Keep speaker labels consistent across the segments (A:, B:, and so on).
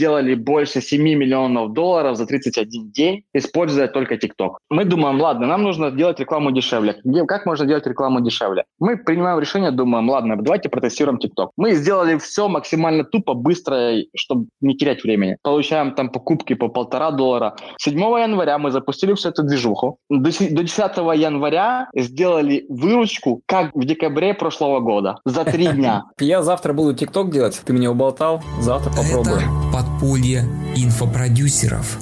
A: сделали больше 7 миллионов долларов за 31 день, используя только TikTok. Мы думаем, ладно, нам нужно делать рекламу дешевле. Как можно делать рекламу дешевле? Мы принимаем решение, думаем, ладно, давайте протестируем TikTok. Мы сделали все максимально тупо, быстро, чтобы не терять времени. Получаем там покупки по полтора доллара. 7 января мы запустили всю эту движуху. До 10 января сделали выручку, как в декабре прошлого года, за три дня.
B: Я завтра буду ТикТок делать, ты меня уболтал, завтра попробую. Это
C: подполье инфопродюсеров.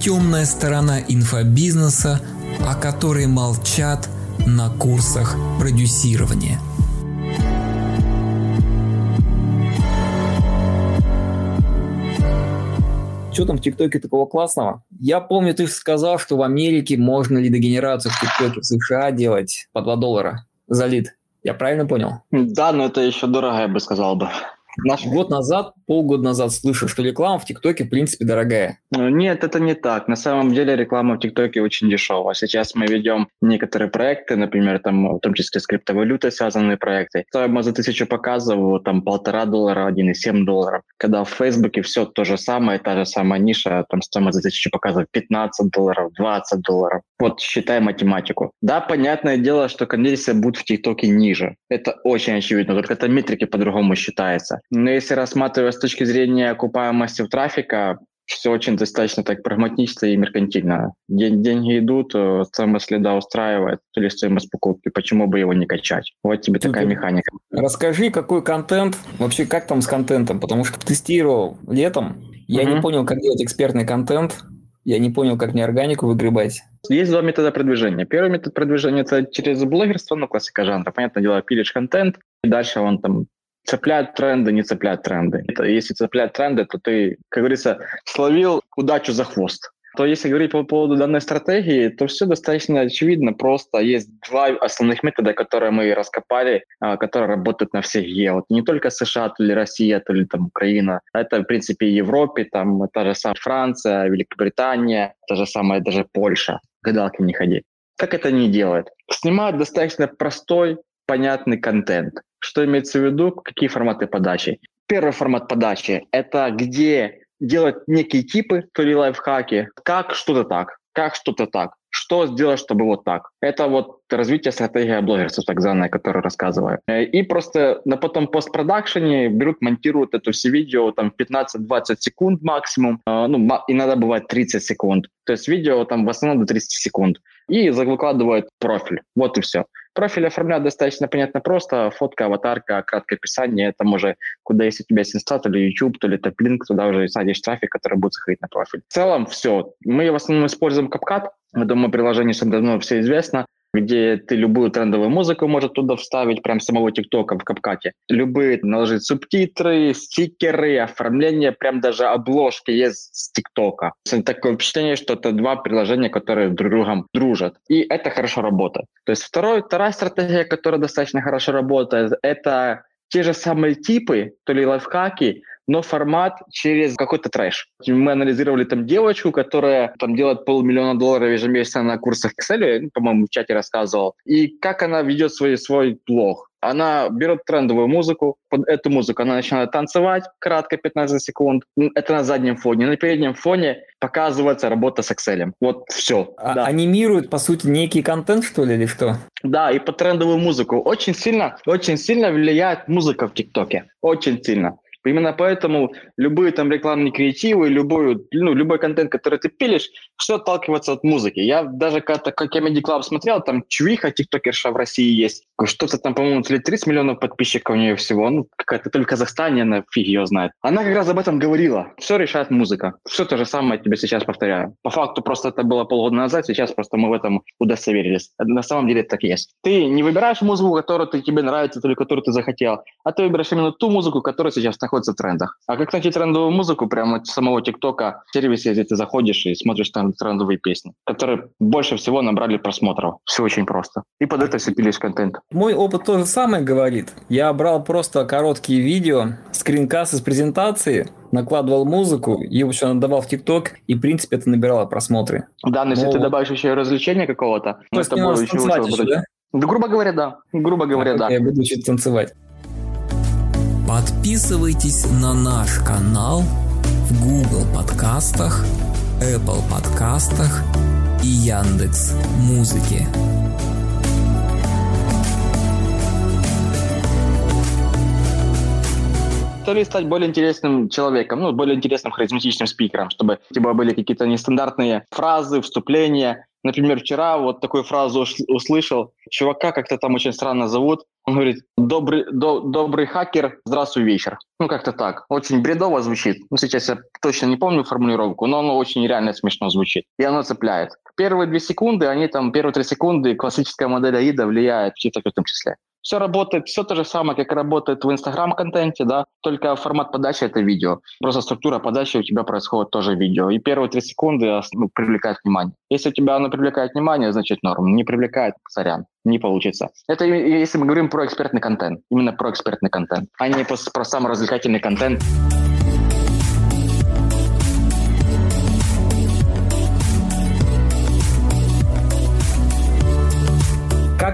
C: Темная сторона инфобизнеса, о которой молчат на курсах продюсирования.
B: Что там в ТикТоке такого классного? Я помню, ты сказал, что в Америке можно лидогенерацию в ТикТоке в США делать по 2 доллара за лид. Я правильно понял?
A: Да, но это еще дорого, я бы сказал бы.
B: Наш год назад, полгода назад слышал, что реклама в ТикТоке, в принципе, дорогая.
A: Ну, нет, это не так. На самом деле реклама в ТикТоке очень дешевая. Сейчас мы ведем некоторые проекты, например, там, в том числе с криптовалютой связанные проекты. Стоимость за тысячу показов, там, полтора доллара, один и семь долларов. Когда в Фейсбуке все то же самое, та же самая ниша, там стоимость за тысячу показов 15 долларов, 20 долларов. Вот считай математику. Да, понятное дело, что конверсия будет в ТикТоке ниже. Это очень очевидно, только это метрики по-другому считается. Но если рассматривать с точки зрения окупаемости трафика, все очень достаточно так прагматично и меркантильно. День, деньги идут, э, стоимость следа устраивает, или стоимость покупки, почему бы его не качать? Вот тебе Тут такая механика.
B: Расскажи, какой контент, вообще как там с контентом, потому что тестировал летом, я угу. не понял, как делать экспертный контент, я не понял, как мне органику выгребать.
A: Есть два метода продвижения. Первый метод продвижения – это через блогерство, ну, классика жанра. Понятное дело, пилишь контент, и дальше он там цепляет тренды, не цепляет тренды. Это, если цепляет тренды, то ты, как говорится, словил удачу за хвост. То если говорить по поводу данной стратегии, то все достаточно очевидно. Просто есть два основных метода, которые мы раскопали, а, которые работают на всех Е. Вот не только США, то ли Россия, то ли там Украина. Это, в принципе, Европе, там та же самая Франция, Великобритания, та же самая даже Польша. Гадалки не ходи. Как это не делают? Снимают достаточно простой, понятный контент. Что имеется в виду? Какие форматы подачи? Первый формат подачи – это где делать некие типы, то ли лайфхаки, как что-то так, как что-то так, что сделать, чтобы вот так. Это вот развитие стратегии блогерства, так званая, которую рассказываю. Э, и просто на потом постпродакшене берут, монтируют это все видео там 15-20 секунд максимум, э, ну, иногда бывает 30 секунд. То есть видео там в основном до 30 секунд. И выкладывают профиль. Вот и все. Профиль оформлять достаточно понятно просто. Фотка, аватарка, краткое описание. Это уже куда если у тебя есть инста, то ли YouTube, то ли топ-линк, туда уже садишь трафик, который будет заходить на профиль. В целом все. Мы в основном используем CapCut. Думаю, приложение всем давно все известно где ты любую трендовую музыку может туда вставить, прям самого ТикТока в капкате. Любые наложить субтитры, стикеры, оформление, прям даже обложки есть с ТикТока. Такое впечатление, что это два приложения, которые друг другом дружат. И это хорошо работает. То есть второй, вторая стратегия, которая достаточно хорошо работает, это те же самые типы, то ли лайфхаки, но формат через какой-то трэш. Мы анализировали там девочку, которая там делает полмиллиона долларов ежемесячно на курсах Excel, ну, по-моему, в чате рассказывал, и как она ведет свой, свой блог. Она берет трендовую музыку, под эту музыку она начинает танцевать, кратко, 15 секунд. Это на заднем фоне. На переднем фоне показывается работа с Excel. Вот все.
B: А, да. Анимирует, по сути, некий контент, что ли, или что?
A: Да, и под трендовую музыку. Очень сильно, очень сильно влияет музыка в ТикТоке. Очень сильно. Именно поэтому любые там рекламные креативы, любой, ну, любой контент, который ты пилишь, все отталкивается от музыки. Я даже когда как Comedy Club смотрел, там Чувиха, тиктокерша в России есть, что-то там, по-моему, 30 миллионов подписчиков у нее всего, ну, какая-то только Казахстане, она фиг ее знает. Она как раз об этом говорила. Все решает музыка. Все то же самое тебе сейчас повторяю. По факту просто это было полгода назад, сейчас просто мы в этом удостоверились. На самом деле это так и есть. Ты не выбираешь музыку, которую ты, тебе нравится, или которую ты захотел, а ты выбираешь именно ту музыку, которая сейчас находится в трендах. А как найти трендовую музыку? Прямо самого ТикТока в сервисе, где ты заходишь и смотришь там трендовые песни, которые больше всего набрали просмотров. Все очень просто. И под это все пилишь контент.
B: Мой опыт то же самое говорит. Я брал просто короткие видео, скринкас из презентации, накладывал музыку и общем отдавал в ТикТок, и в принципе это набирало просмотры.
A: Да, но, если ты добавишь еще развлечение какого-то, то
B: ну, это будет еще лучше. Да?
A: да, грубо говоря, да. Грубо говоря, а, да.
B: Я буду учить танцевать.
C: Подписывайтесь на наш канал в Google подкастах, Apple подкастах и Яндекс Музыке.
A: то ли стать более интересным человеком, ну, более интересным харизматичным спикером, чтобы у тебя были какие-то нестандартные фразы, вступления. Например, вчера вот такую фразу услышал. Чувака как-то там очень странно зовут. Он говорит, добрый, до, добрый хакер, здравствуй, вечер. Ну, как-то так. Очень бредово звучит. Ну, сейчас я точно не помню формулировку, но оно очень реально смешно звучит. И оно цепляет. Первые две секунды, они там, первые три секунды классическая модель АИДа влияет в числе все работает, все то же самое, как работает в Инстаграм-контенте, да, только формат подачи — это видео. Просто структура подачи у тебя происходит тоже видео. И первые три секунды ну, привлекает внимание. Если у тебя оно привлекает внимание, значит норм. Не привлекает, сорян, не получится. Это если мы говорим про экспертный контент, именно про экспертный контент, а не про, про саморазвлекательный контент.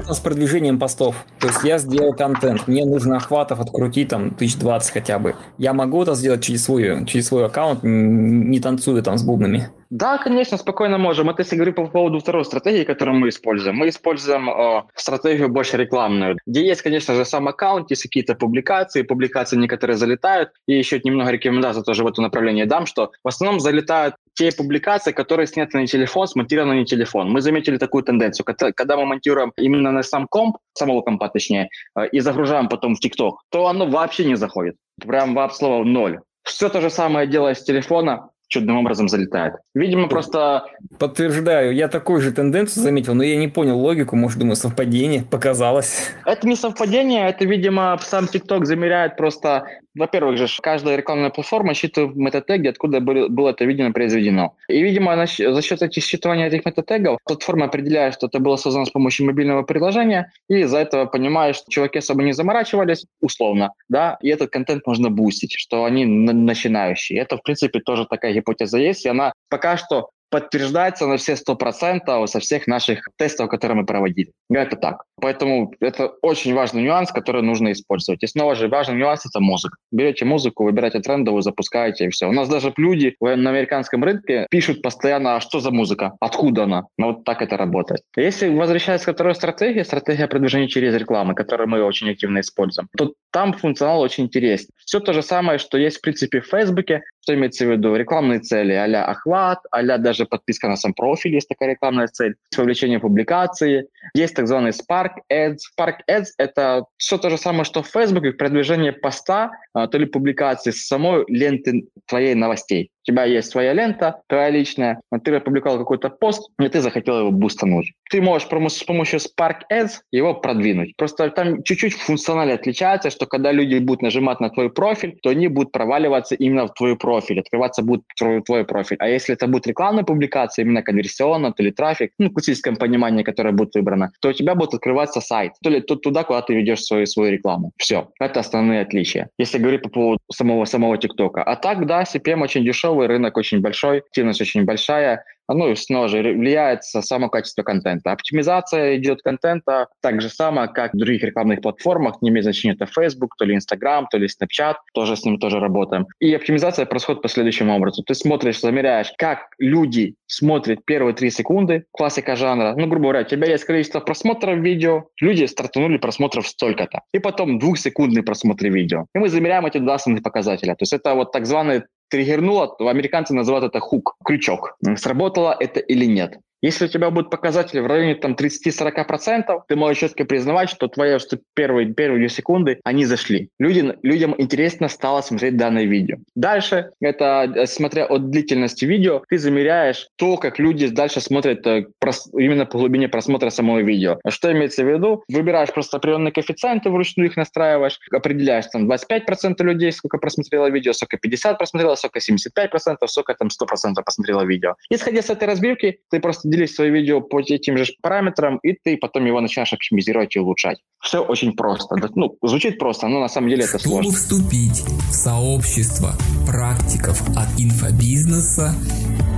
B: Там с продвижением постов? То есть я сделал контент, мне нужно охватов открутить там 1020 хотя бы. Я могу это сделать через свой, через свой аккаунт, не танцуя там с бубнами?
A: Да, конечно, спокойно можем. Это если говорить по поводу второй стратегии, которую мы используем. Мы используем э, стратегию больше рекламную, где есть, конечно же, сам аккаунт, есть какие-то публикации, публикации некоторые залетают, и еще немного рекомендаций тоже в это направление дам, что в основном залетают те публикации, которые сняты на телефон, смонтированы на телефон. Мы заметили такую тенденцию. Когда мы монтируем именно на сам комп, самого компа точнее, э, и загружаем потом в ТикТок, то оно вообще не заходит. Прям вообще слово ноль. Все то же самое делая с телефона, чудным образом залетает. Видимо, просто...
B: Подтверждаю, я такую же тенденцию заметил, но я не понял логику, может, думаю, совпадение, показалось.
A: Это не совпадение, это, видимо, сам TikTok замеряет просто во-первых же, каждая рекламная платформа считывает метатеги, откуда было это видео произведено. И, видимо, за счет этих считывания этих метатегов платформа определяет, что это было создано с помощью мобильного приложения, и из-за этого понимаешь, что чуваки особо не заморачивались, условно, да, и этот контент можно бустить, что они начинающие. Это, в принципе, тоже такая гипотеза есть, и она пока что подтверждается на все 100% со всех наших тестов, которые мы проводили. Это так. Поэтому это очень важный нюанс, который нужно использовать. И снова же важный нюанс – это музыка. Берете музыку, выбираете трендовую, запускаете, и все. У нас даже люди на американском рынке пишут постоянно, а что за музыка, откуда она. Ну, вот так это работает. Если возвращаясь к второй стратегии, стратегия продвижения через рекламу, которую мы очень активно используем, то там функционал очень интересный. Все то же самое, что есть в принципе в Фейсбуке, что имеется в виду? Рекламные цели а охват, а даже подписка на сам профиль, есть такая рекламная цель, вовлечение публикации, есть так званый Spark Ads. Spark Ads — это все то же самое, что в Facebook, продвижение поста, а, то ли публикации с самой ленты твоей новостей. У тебя есть своя лента, твоя личная, ты опубликовал какой-то пост, и ты захотел его бустануть. Ты можешь с помощью Spark Ads его продвинуть. Просто там чуть-чуть функционально отличается, что когда люди будут нажимать на твой профиль, то они будут проваливаться именно в твой профиль, открываться будет твой, профиль. А если это будет рекламная публикация, именно конверсионно, то ли трафик, ну, классическое понимание, которое будет выбрано, то у тебя будет открываться сайт, то ли туда, куда ты ведешь свою, свою рекламу. Все. Это основные отличия. Если говорить по поводу самого, самого ТикТока. А так, да, CPM очень дешевый, дешевый, рынок очень большой, активность очень большая. Ну и снова же влияет само качество контента. Оптимизация идет контента так же само, как в других рекламных платформах, не имеет значения, это Facebook, то ли Instagram, то ли Snapchat, тоже с ним тоже работаем. И оптимизация происходит по следующему образу. Ты смотришь, замеряешь, как люди смотрят первые три секунды, классика жанра. Ну, грубо говоря, у тебя есть количество просмотров видео, люди стартанули просмотров столько-то. И потом двухсекундный просмотр видео. И мы замеряем эти два основных показателя. То есть это вот так званый триггернуло, американцы называют это хук, крючок. Сработало это или нет. Если у тебя будут показатели в районе там 30-40%, ты можешь четко признавать, что твои первые, первые секунды, они зашли. Люди, людям интересно стало смотреть данное видео. Дальше, это э, смотря от длительности видео, ты замеряешь то, как люди дальше смотрят э, именно по глубине просмотра самого видео. Что имеется в виду? Выбираешь просто определенные коэффициенты, вручную их настраиваешь, определяешь там 25% людей, сколько просмотрело видео, сколько 50 просмотрело, сколько 75%, сколько там 100% посмотрело видео. Исходя с этой разбивки, ты просто делись свои видео по этим же параметрам, и ты потом его начинаешь оптимизировать и улучшать. Все очень просто. Ну, звучит просто, но на самом деле это
C: Чтобы
A: сложно.
C: Вступить в сообщество практиков от инфобизнеса,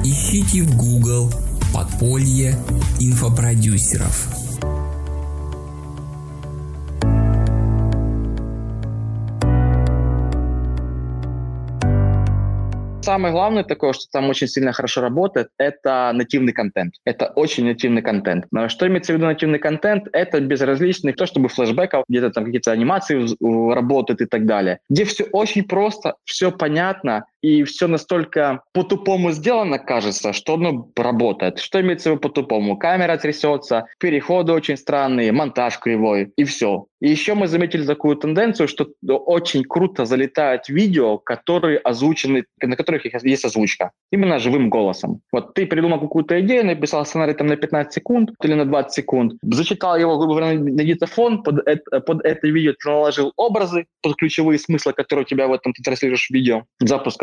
C: ищите в Google «Подполье инфопродюсеров».
A: Самое главное такое, что там очень сильно хорошо работает, это нативный контент. Это очень нативный контент. Но что имеется в виду нативный контент? Это безразличный, то чтобы флешбеков, где-то там какие-то анимации работают и так далее. Где все очень просто, все понятно, и все настолько по-тупому сделано, кажется, что оно работает. Что имеется в виду по-тупому? Камера трясется, переходы очень странные, монтаж кривой, и все. И еще мы заметили такую тенденцию, что очень круто залетают видео, которые озвучены, на которых есть озвучка, именно живым голосом. Вот ты придумал какую-то идею, написал сценарий там на 15 секунд или на 20 секунд, зачитал его, грубо говоря, на диктофон, под это, под это видео ты наложил образы, под ключевые смыслы, которые у тебя в этом ты транслируешь в видео,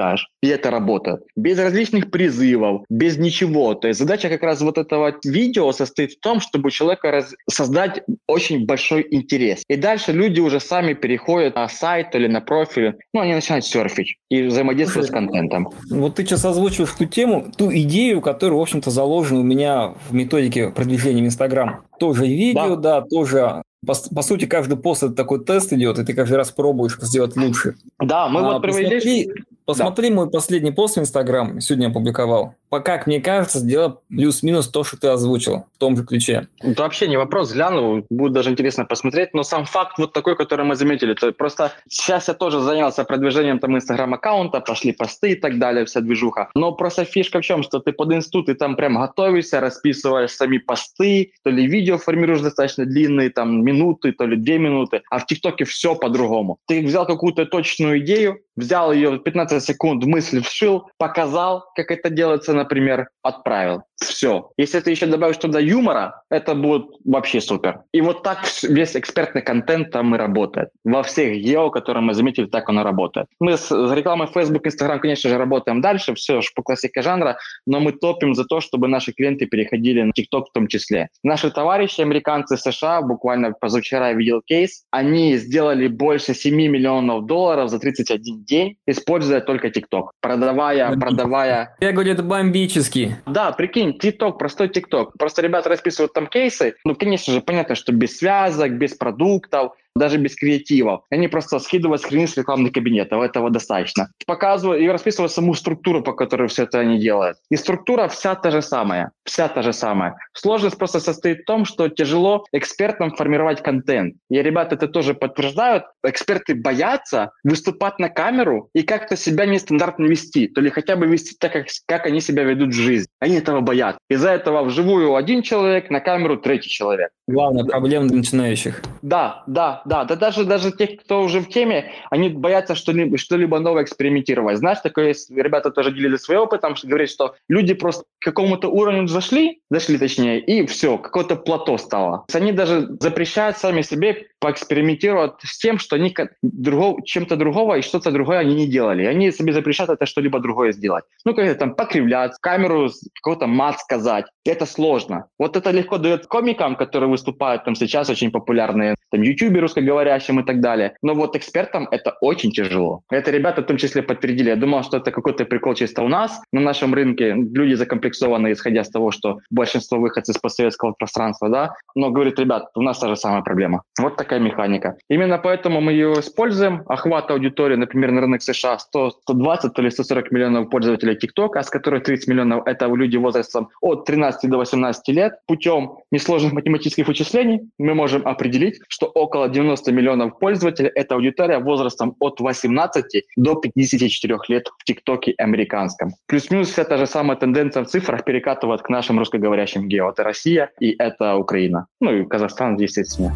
A: запускаешь. И это работает. Без различных призывов, без ничего. То есть задача как раз вот этого видео состоит в том, чтобы у человека раз... создать очень большой интерес. И дальше люди уже сами переходят на сайт или на профиль, ну, они начинают серфить и взаимодействовать с контентом.
B: Вот ты сейчас озвучиваешь ту тему, ту идею, которая, в общем-то, заложена у меня в методике продвижения в Инстаграм. Тоже видео, да, да тоже по, по сути, каждый пост это такой тест идет, и ты каждый раз пробуешь сделать лучше.
A: Да, мы а, вот провели...
B: Посмотри, посмотри да. мой последний пост в Инстаграм, сегодня опубликовал как мне кажется, сделал плюс-минус то, что ты озвучил в том же ключе.
A: Это вообще не вопрос, гляну, будет даже интересно посмотреть, но сам факт вот такой, который мы заметили, то просто сейчас я тоже занялся продвижением там инстаграм-аккаунта, пошли посты и так далее, вся движуха, но просто фишка в чем, что ты под институт, ты там прям готовишься, расписываешь сами посты, то ли видео формируешь достаточно длинные, там, минуты, то ли две минуты, а в ТикТоке все по-другому. Ты взял какую-то точную идею, взял ее 15 секунд, мысль вшил, показал, как это делается, например, отправил. Все. Если ты еще добавишь туда юмора, это будет вообще супер. И вот так весь экспертный контент там и работает. Во всех гео, которые мы заметили, так оно работает. Мы с рекламой Facebook, Instagram, конечно же, работаем дальше, все же по классике жанра, но мы топим за то, чтобы наши клиенты переходили на TikTok в том числе. Наши товарищи, американцы США, буквально позавчера я видел кейс, они сделали больше 7 миллионов долларов за 31 день, используя только TikTok, продавая, продавая.
B: Я говорю, это бомбически.
A: Да, прикинь, TikTok, простой TikTok. Просто ребята расписывают там кейсы. Ну, конечно же, понятно, что без связок, без продуктов, даже без креативов. Они просто скидывают скрины с рекламных кабинетов, этого достаточно. Показываю и расписываю саму структуру, по которой все это они делают. И структура вся та же самая, вся та же самая. Сложность просто состоит в том, что тяжело экспертам формировать контент. И ребята это тоже подтверждают. Эксперты боятся выступать на камеру и как-то себя нестандартно вести, то ли хотя бы вести так, как, как они себя ведут в жизни. Они этого боятся. Из-за этого вживую один человек, на камеру третий человек.
B: Главная проблема для начинающих.
A: Да, да, да, да даже, даже тех, кто уже в теме, они боятся что-либо, что-либо новое экспериментировать. Знаешь, такое есть, ребята тоже делили свой опыт, там говорят, что люди просто к какому-то уровню зашли, зашли точнее, и все, какое-то плато стало. Они даже запрещают сами себе поэкспериментировать с тем, что они другого, чем-то другого и что-то другое они не делали. Они себе запрещают это что-либо другое сделать. Ну, как там покривлять, камеру какой-то мат сказать. Это сложно. Вот это легко дает комикам, которые выступают там сейчас, очень популярные, там, ютубе русскоговорящим и так далее. Но вот экспертам это очень тяжело. Это ребята в том числе подтвердили. Я думал, что это какой-то прикол чисто у нас на нашем рынке. Люди закомплексованы, исходя с того, что большинство выходцев из постсоветского пространства, да. Но, говорит, ребят, у нас та же самая проблема. Вот такая такая механика. Именно поэтому мы ее используем. Охват аудитории, например, на рынок США 100, 120 или 140 миллионов пользователей TikTok, а с которых 30 миллионов – это люди возрастом от 13 до 18 лет. Путем несложных математических вычислений мы можем определить, что около 90 миллионов пользователей – это аудитория возрастом от 18 до 54 лет в ТикТоке американском. Плюс-минус вся та же самая тенденция в цифрах перекатывает к нашим русскоговорящим гео. Это Россия и это Украина. Ну и Казахстан, естественно.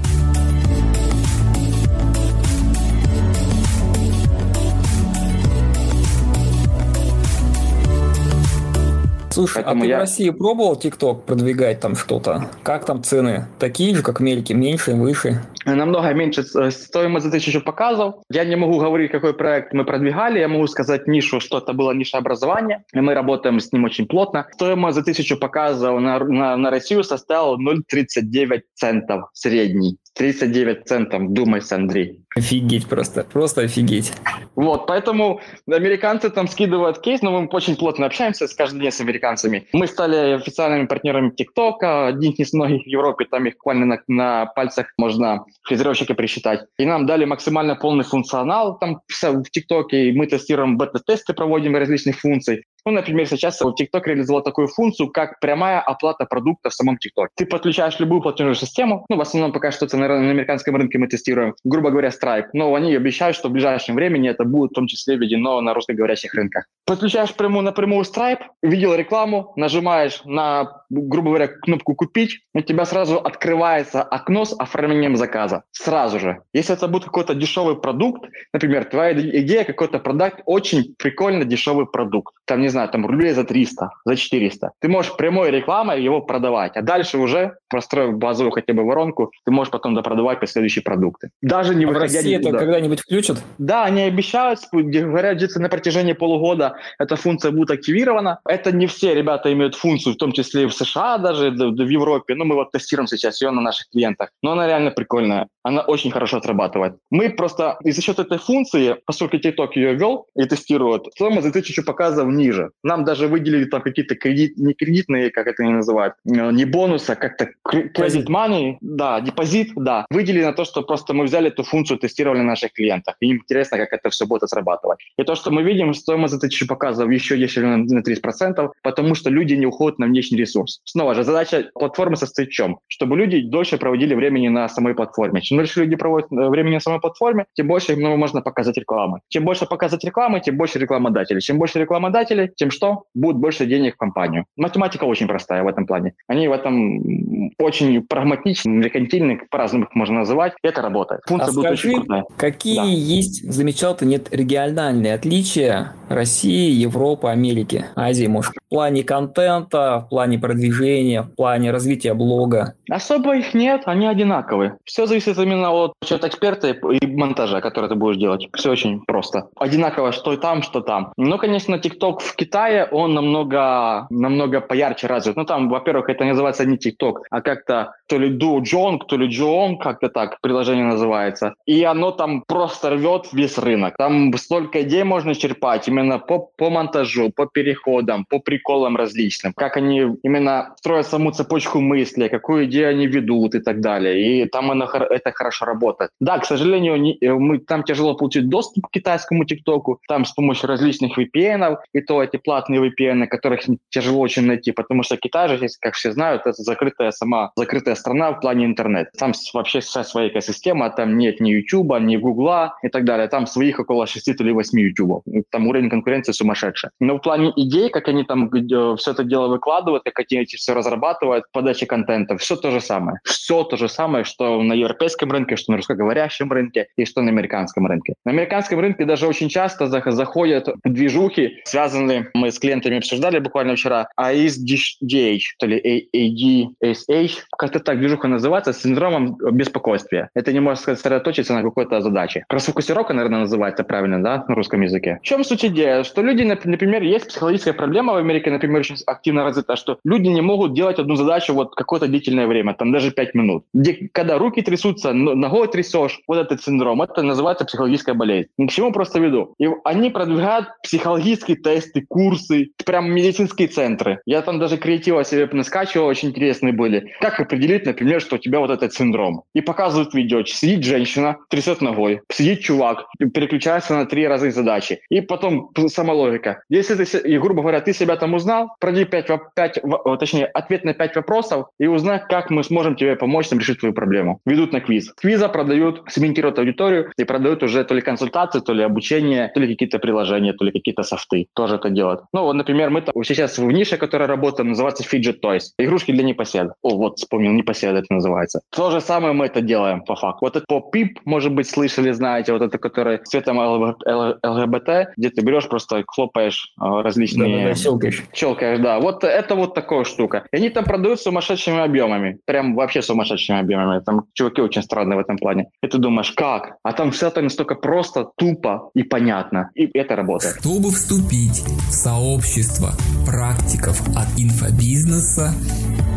B: Слушай, а Поэтому а ты я... в России пробовал ТикТок продвигать там что-то? Как там цены? Такие же, как в Америке, меньше, выше?
A: Намного меньше э, стоимость за тысячу показов. Я не могу говорить, какой проект мы продвигали. Я могу сказать нишу, что это было ниша образования. Мы работаем с ним очень плотно. Стоимость за тысячу показов на, на, на Россию составила 0,39 центов средний 39 центов, думайся, Андрей.
B: Офигеть просто, просто офигеть.
A: Вот, поэтому американцы там скидывают кейс, но мы очень плотно общаемся с каждый день с американцами. Мы стали официальными партнерами ТикТока, один из многих в Европе, там их буквально на, на пальцах можно фрезеровщика присчитать. И нам дали максимально полный функционал там в ТикТоке, и мы тестируем бета-тесты, проводим различных функций. Ну, например, сейчас TikTok реализовал такую функцию, как прямая оплата продукта в самом TikTok. Ты подключаешь любую платежную систему, ну, в основном пока что это на, на американском рынке мы тестируем, грубо говоря, Stripe, но они обещают, что в ближайшем времени это будет в том числе введено на русскоговорящих рынках. Подключаешь прямую напрямую Stripe, видел рекламу, нажимаешь на, грубо говоря, кнопку «Купить», у тебя сразу открывается окно с оформлением заказа. Сразу же. Если это будет какой-то дешевый продукт, например, твоя идея какой-то продукт, очень прикольно дешевый продукт. Там, не знаю, знаю, там рублей за 300, за 400. Ты можешь прямой рекламой его продавать, а дальше уже, простроив базовую хотя бы воронку, ты можешь потом допродавать последующие продукты.
B: Даже не а выходя... в России это когда-нибудь включат?
A: Да, они обещают, говорят, где-то на протяжении полугода эта функция будет активирована. Это не все ребята имеют функцию, в том числе и в США даже, в Европе. Ну, мы вот тестируем сейчас ее на наших клиентах. Но она реально прикольная. Она очень хорошо отрабатывает. Мы просто и за счет этой функции, поскольку TikTok ее ввел и тестирует, стоимость за тысячу показов ниже. Нам даже выделили там какие-то кредит, не кредитные, как это они называют, э, не бонусы, а как-то кредит money, да, депозит, да. Выделили на то, что просто мы взяли эту функцию, тестировали на наших клиентах. И им интересно, как это все будет срабатывать. И то, что мы видим, стоимость за тысячу показов еще дешевле на, на 30%, потому что люди не уходят на внешний ресурс. Снова же, задача платформы состоит в чем? Чтобы люди дольше проводили времени на самой платформе. Чем дольше люди проводят э, времени на самой платформе, тем больше им ну, можно показать рекламы. Чем больше показать рекламы, тем больше рекламодателей. Чем больше рекламодателей, тем что? Будет больше денег в компанию. Математика очень простая в этом плане. Они в этом очень прагматичны, меркантильны, по-разному их можно называть. Это работает.
B: Функция а будет скажи, очень крутая. какие да. есть, замечал ты, нет региональные отличия России, Европы, Америки, Азии, может, в плане контента, в плане продвижения, в плане развития блога?
A: Особо их нет, они одинаковые. Все зависит именно от счет эксперта и монтажа, который ты будешь делать. Все очень просто. Одинаково, что там, что там. Ну, конечно, TikTok в Китае, он намного, намного поярче развит. Ну, там, во-первых, это называется не TikTok, а как-то то ли Duojong, то ли Joong, как-то так приложение называется. И оно там просто рвет весь рынок. Там столько идей можно черпать именно по, по монтажу, по переходам, по приколам различным. Как они именно строят саму цепочку мысли, какую идею они ведут и так далее. И там оно, это хорошо работает. Да, к сожалению, не, э, мы, там тяжело получить доступ к китайскому ТикТоку. Там с помощью различных VPN, и то эти платные VPN, которых тяжело очень найти, потому что Китай же, как все знают, это закрытая сама, закрытая страна в плане интернета. Там вообще вся своя экосистема, там нет ни YouTube, ни Гугла и так далее. Там своих около 6 или 8 YouTube. Там уровень конкуренции сумасшедший. Но в плане идей, как они там э, все это дело выкладывают, как эти все разрабатывают, подачи контента, все то же самое. Все то же самое, что на европейском рынке, что на русскоговорящем рынке и что на американском рынке. На американском рынке даже очень часто заходят движухи, связанные, мы с клиентами обсуждали буквально вчера, ASDH, то ли ADSH, как-то так движуха называется, с синдромом беспокойствия. Это не может сосредоточиться на какой-то задаче. Расфокусировка, наверное, называется правильно, да, на русском языке. В чем суть идеи? Что люди, например, есть психологическая проблема в Америке, например, очень активно развита, что люди не могут делать одну задачу вот какое-то длительное время, там даже 5 минут. Где, когда руки трясутся, ногой трясешь, вот этот синдром, это называется психологическая болезнь. Ни к чему просто веду. И они продвигают психологические тесты, курсы, прям медицинские центры. Я там даже креатива себе наскачивал, очень интересные были. Как определить, например, что у тебя вот этот синдром? И показывают видео. Сидит женщина, трясет ногой, сидит чувак, переключается на три разные задачи. И потом сама логика. Если ты, и, грубо говоря, ты себя там узнал, пройди 5, 5, точнее, ответ на 5 вопросов и узнай, как мы сможем тебе помочь там, решить твою проблему. Ведут на квиз. Квиза продают, сегментируют аудиторию и продают уже то ли консультации, то ли обучение, то ли какие-то приложения, то ли какие-то софты. Тоже это делают. Ну, вот, например, мы сейчас в нише, которая работает, называется Fidget Toys. Игрушки для непоседа. О, вот, вспомнил, непоседа это называется. То же самое мы это делаем по факту. Вот это по PIP, может быть, слышали, знаете, вот это, который цветом ЛГБТ, где ты берешь, просто хлопаешь а, различные... Да, да,
B: щелкаешь.
A: Щелкаешь, да. Вот это вот такая штука. И они там продают сумасшедшими объемами. Прям вообще сумасшедшими объемами. Там чуваки очень странные в этом плане. И ты думаешь, как? А там все это настолько просто, тупо и понятно. И это работает.
C: Чтобы вступить в сообщество практиков от инфобизнеса,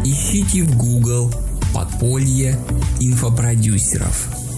C: ищите в Google Подполье инфопродюсеров.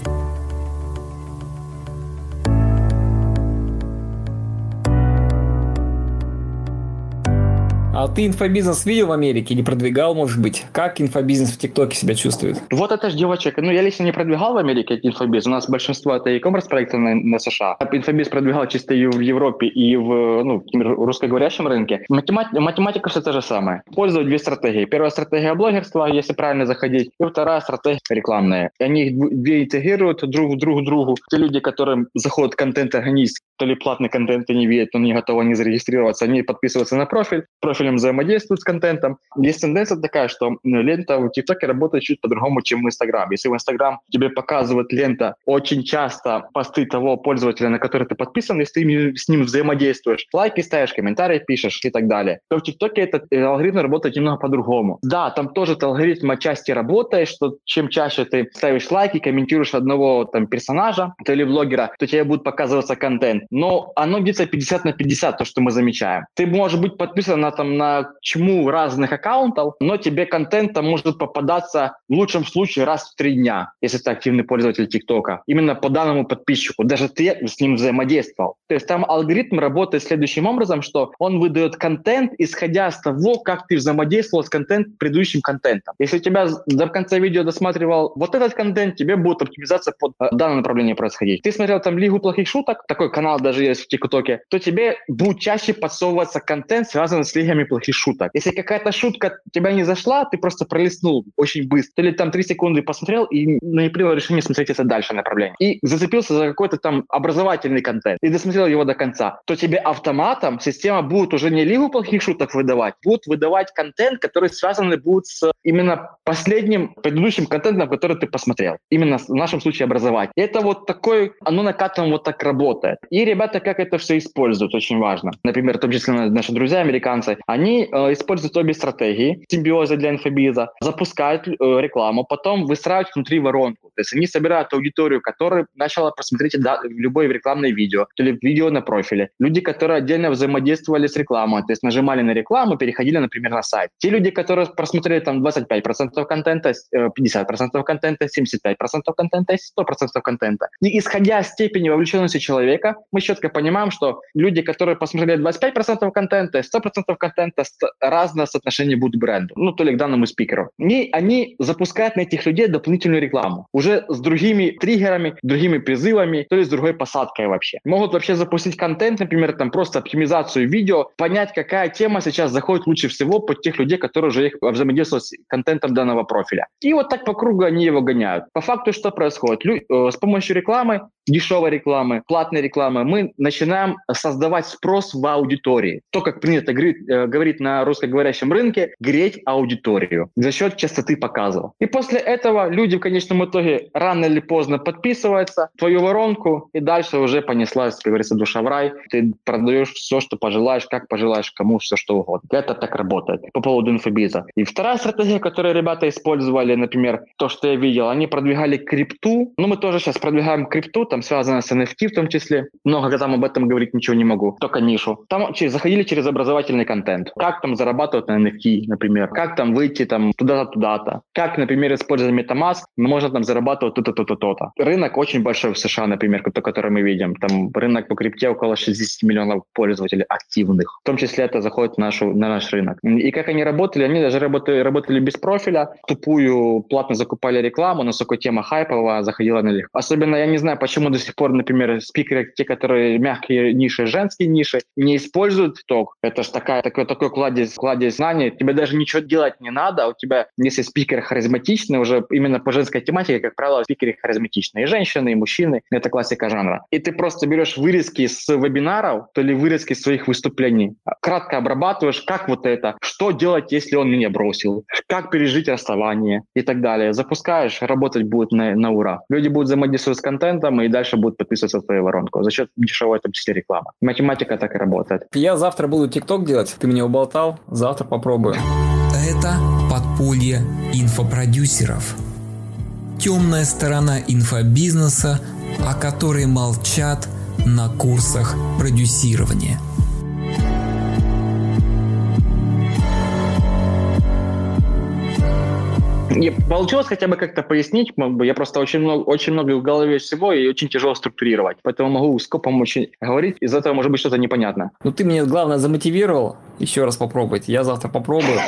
B: А ты инфобизнес видел в Америке или продвигал, может быть? Как инфобизнес в ТикТоке себя чувствует?
A: Вот это ж девочек. Ну, я лично не продвигал в Америке инфобиз. У нас большинство это e-commerce проекты на, на США. Инфобиз продвигал чисто и в Европе, и в ну, русскоговорящем рынке. Математ, математика все то же самое. Пользуют две стратегии. Первая стратегия блогерства, если правильно заходить, и вторая стратегия рекламная. И они их две интегрируют друг в друг другу. Те люди, которым заходит контент организм, то ли платный контент не видят, но не готовы не зарегистрироваться, они подписываются на профиль, профилем взаимодействуют с контентом. Есть тенденция такая, что лента в ТикТоке работает чуть по-другому, чем в Инстаграм. Если в Инстаграм тебе показывает лента очень часто посты того пользователя, на который ты подписан, если ты с ним взаимодействуешь, лайки ставишь, комментарии пишешь и так далее, то в ТикТоке этот алгоритм работает немного по-другому. Да, там тоже этот алгоритм отчасти работает, что чем чаще ты ставишь лайки, комментируешь одного там персонажа или блогера, то тебе будет показываться контент но оно где-то 50 на 50, то, что мы замечаем. Ты можешь быть подписан на, там, на чему разных аккаунтов, но тебе контента может попадаться в лучшем случае раз в три дня, если ты активный пользователь ТикТока. Именно по данному подписчику. Даже ты с ним взаимодействовал. То есть там алгоритм работает следующим образом, что он выдает контент, исходя из того, как ты взаимодействовал с контент, предыдущим контентом. Если у тебя до конца видео досматривал вот этот контент, тебе будет оптимизация под э, данное направление происходить. Ты смотрел там Лигу плохих шуток, такой канал даже есть в ТикТоке, то тебе будет чаще подсовываться контент, связанный с лигами плохих шуток. Если какая-то шутка тебя не зашла, ты просто пролистнул очень быстро, или там три секунды посмотрел и не принял решение смотреть это дальше направление. И зацепился за какой-то там образовательный контент, и досмотрел его до конца, то тебе автоматом система будет уже не лигу плохих шуток выдавать, будет выдавать контент, который связан будет с именно последним предыдущим контентом, который ты посмотрел. Именно в нашем случае образовать. И это вот такой, оно накатом вот так работает. И ребята как это все используют, очень важно. Например, в том числе наши друзья, американцы, они э, используют обе стратегии симбиоза для инфобиза, запускают э, рекламу, потом выстраивают внутри воронку. То есть они собирают аудиторию, которая начала просмотреть да, любое рекламное видео или видео на профиле. Люди, которые отдельно взаимодействовали с рекламой, то есть нажимали на рекламу, переходили, например, на сайт. Те люди, которые просмотрели там 25% контента, 50% э, контента, 75% контента и 100% контента. И исходя из степени вовлеченности человека, мы четко понимаем, что люди, которые посмотрели 25% контента и 100% контента, разное соотношение будут бренду, ну, то ли к данному спикеру. И они запускают на этих людей дополнительную рекламу, уже с другими триггерами, другими призывами, то есть с другой посадкой вообще. Могут вообще запустить контент, например, там просто оптимизацию видео, понять, какая тема сейчас заходит лучше всего под тех людей, которые уже их взаимодействуют с контентом данного профиля. И вот так по кругу они его гоняют. По факту что происходит? Лю- э, с помощью рекламы, дешевой рекламы, платной рекламы, мы начинаем создавать спрос в аудитории. То, как принято э, говорить на русскоговорящем рынке, греть аудиторию за счет частоты показов. И после этого люди в конечном итоге рано или поздно подписываются твою воронку, и дальше уже понеслась, как говорится, душа в рай. Ты продаешь все, что пожелаешь, как пожелаешь, кому все, что угодно. Это так работает по поводу инфобиза. И вторая стратегия, которую ребята использовали, например, то, что я видел, они продвигали крипту. Ну, мы тоже сейчас продвигаем крипту, там связано с NFT в том числе. Много там об этом говорить ничего не могу, только нишу. Там через, заходили через образовательный контент. Как там зарабатывать на NFT, например. Как там выйти там туда-то, туда-то. Как, например, используя MetaMask, можно там зарабатывать то-то, то-то, то-то. Рынок очень большой в США, например, то, который мы видим. Там рынок по крипте около 60 миллионов пользователей активных. В том числе это заходит в нашу, на наш рынок. И как они работали? Они даже работали, работали без профиля, тупую, платно закупали рекламу, насколько тема хайповая, заходила на них. Особенно я не знаю, почему до сих пор, например, спикеры, те, которые мягкие ниши, женские ниши, не используют ток. Это же такая, такой, такой кладезь, кладезь знаний. Тебе даже ничего делать не надо. У тебя, если спикер харизматичный, уже именно по женской тематике, как правило, спикеры харизматичные. И женщины, и мужчины. Это классика жанра. И ты просто берешь вырезки с вебинаров, то ли вырезки своих выступлений, кратко обрабатываешь, как вот это, что делать, если он меня бросил, как пережить расставание и так далее. Запускаешь, работать будет на, на ура. Люди будут взаимодействовать с контентом и дальше будут подписываться в твою воронку за счет дешевой, в том числе, рекламы. Математика так и работает.
B: Я завтра буду ТикТок делать, ты меня уболтал, завтра попробую.
C: Это подполье инфопродюсеров. Темная сторона инфобизнеса, о которой молчат на курсах продюсирования –
A: Не получилось хотя бы как-то пояснить, я просто очень много, очень много в голове всего и очень тяжело структурировать, поэтому могу скопом очень говорить, из этого может быть что-то непонятно.
B: Ну ты меня, главное, замотивировал еще раз попробовать, я завтра попробую.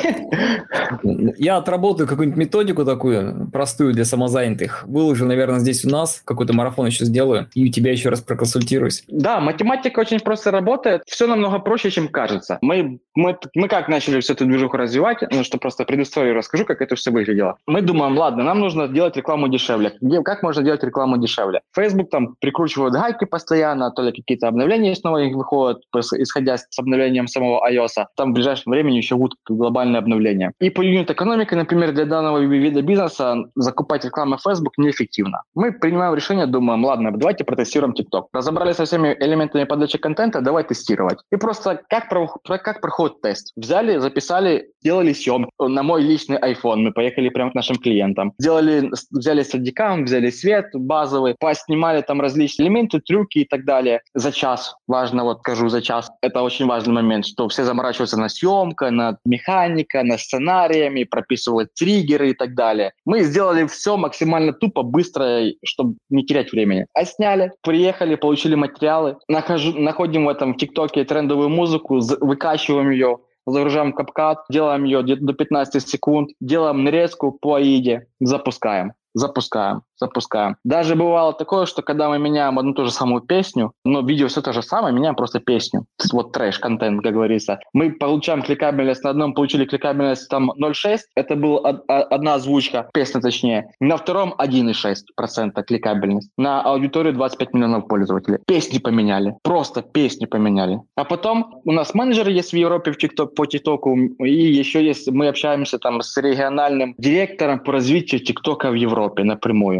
B: Я отработаю какую-нибудь методику такую, простую для самозанятых, выложу, наверное, здесь у нас, какой-то марафон еще сделаю, и у тебя еще раз проконсультируюсь.
A: Да, математика очень просто работает, все намного проще, чем кажется. Мы, мы, мы как начали всю эту движуху развивать, ну, что просто предысторию расскажу, как это все выглядело. Мы думаем, ладно, нам нужно делать рекламу дешевле. Где, как можно делать рекламу дешевле? Facebook там прикручивают гайки постоянно, то ли какие-то обновления снова их выходят, исходя с обновлением самого iOS. Там в ближайшем времени еще будут глобальные обновления. И по юнит экономике, например, для данного вида бизнеса закупать рекламу Facebook неэффективно. Мы принимаем решение, думаем, ладно, давайте протестируем TikTok. Разобрались со всеми элементами подачи контента, давай тестировать. И просто как, как проходит тест? Взяли, записали, делали съем на мой личный iPhone. Мы поехали прямо к нашим клиентам. Делали, взяли садикам, взяли свет базовый, поснимали там различные элементы, трюки и так далее. За час, важно, вот скажу за час, это очень важный момент, что все заморачиваются на съемка, на механика, на сценариями, прописывают триггеры и так далее. Мы сделали все максимально тупо, быстро, чтобы не терять времени. А сняли, приехали, получили материалы, нахожу, находим в этом ТикТоке трендовую музыку, выкачиваем ее, загружаем капкат, делаем ее до 15 секунд, делаем нарезку по AIDе, запускаем запускаем, запускаем. Даже бывало такое, что когда мы меняем одну ту же самую песню, но видео все то же самое, меняем просто песню. Вот трэш-контент, как говорится. Мы получаем кликабельность на одном, получили кликабельность там 0,6, это была одна озвучка, песня точнее. На втором 1,6% кликабельность. На аудиторию 25 миллионов пользователей. Песни поменяли, просто песни поменяли. А потом у нас менеджеры есть в Европе в TikTok, по ТикТоку, и еще есть, мы общаемся там с региональным директором по развитию ТикТока в Европе Европе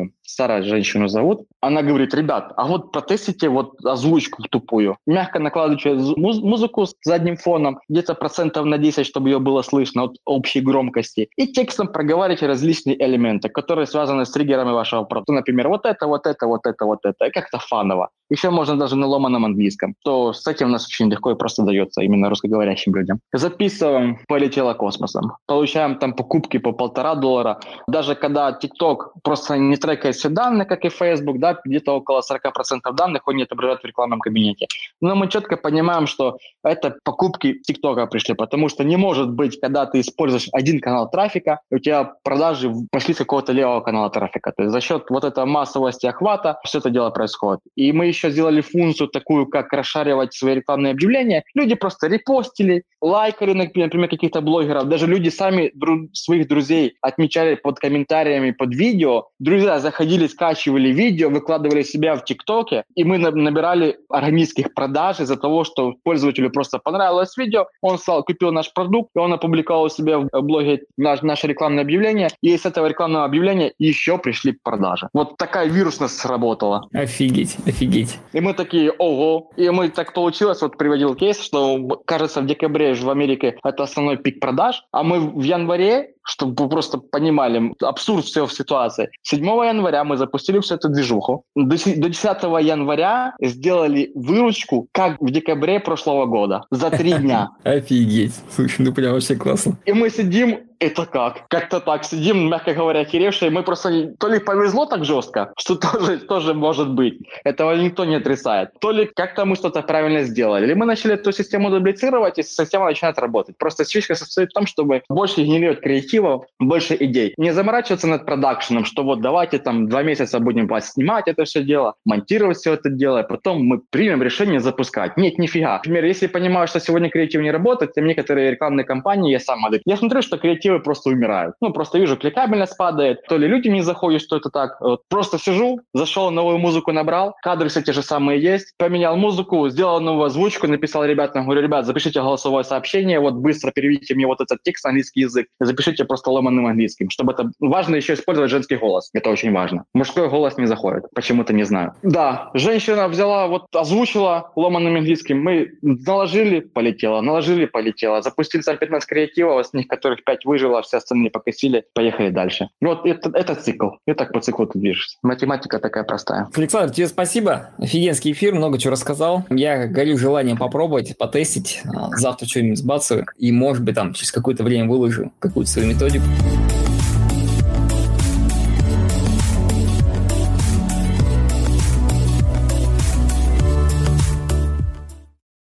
A: напрямую. Старая женщину зовут. Она говорит, ребят, а вот протестите вот озвучку тупую. Мягко накладывайте муз- музыку с задним фоном, где-то процентов на 10, чтобы ее было слышно от общей громкости. И текстом проговаривайте различные элементы, которые связаны с триггерами вашего продукта. Например, вот это, вот это, вот это, вот это. Как-то фаново. Еще можно даже на ломаном английском. То с этим у нас очень легко и просто дается именно русскоговорящим людям. Записываем, полетело космосом. Получаем там покупки по полтора доллара. Даже когда TikTok просто не трекает все данные, как и Facebook, да, где-то около 40% данных он не отображает в рекламном кабинете. Но мы четко понимаем, что это покупки TikTok пришли, потому что не может быть, когда ты используешь один канал трафика, у тебя продажи пошли с какого-то левого канала трафика. То есть за счет вот этого массовости охвата все это дело происходит. И мы еще сделали функцию такую, как расшаривать свои рекламные объявления. Люди просто репостили, лайкали, например, каких-то блогеров. Даже люди сами дру- своих друзей отмечали под комментариями под видео. Друзья заходили, скачивали видео, выкладывали себя в ТикТоке, и мы набирали органических продаж из-за того, что пользователю просто понравилось видео, он стал, купил наш продукт, и он опубликовал у себя в блоге наш, наше рекламное объявление, и из этого рекламного объявления еще пришли продажи. Вот такая вирусность сработала.
B: Офигеть, офигеть.
A: И мы такие, ого. И мы так получилось, вот приводил кейс, что, кажется, в декабре в Америке это основной пик продаж, а мы в январе чтобы вы просто понимали абсурд всего в ситуации. 7 января мы запустили всю эту движуху. До 10 января сделали выручку, как в декабре прошлого года, за три дня.
B: Офигеть. Слушай, ну прям вообще классно.
A: И мы сидим, это как? Как-то так сидим, мягко говоря, херевшие. Мы просто то ли повезло так жестко, что тоже, тоже может быть. Этого никто не отрицает. То ли как-то мы что-то правильно сделали. Или мы начали эту систему дублицировать, и система начинает работать. Просто фишка состоит в том, чтобы больше генерировать креатива, больше идей. Не заморачиваться над продакшеном, что вот давайте там два месяца будем вас снимать это все дело, монтировать все это дело, и потом мы примем решение запускать. Нет, нифига. Например, если я понимаю, что сегодня креатив не работает, то некоторые рекламные кампании я сам модель. Я смотрю, что креатив креативы просто умирают. Ну, просто вижу, кликабельность падает, то ли люди не заходят, что это так. Вот просто сижу, зашел, новую музыку набрал, кадры все те же самые есть, поменял музыку, сделал новую озвучку, написал ребятам, говорю, ребят, запишите голосовое сообщение, вот быстро переведите мне вот этот текст на английский язык, запишите просто ломаным английским, чтобы это... Важно еще использовать женский голос, это очень важно. Мужской голос не заходит, почему-то не знаю. Да, женщина взяла, вот озвучила ломаным английским, мы наложили, полетела, наложили, полетела, запустили там 15 креативов, с них которых 5 вы выжила, все остальные покосили, поехали дальше. Вот это, это цикл. И так по циклу ты движешься. Математика такая простая.
B: Александр, тебе спасибо. Офигенский эфир, много чего рассказал. Я горю желанием попробовать, потестить. А, завтра что-нибудь сбацаю. И, может быть, там через какое-то время выложу какую-то свою методику.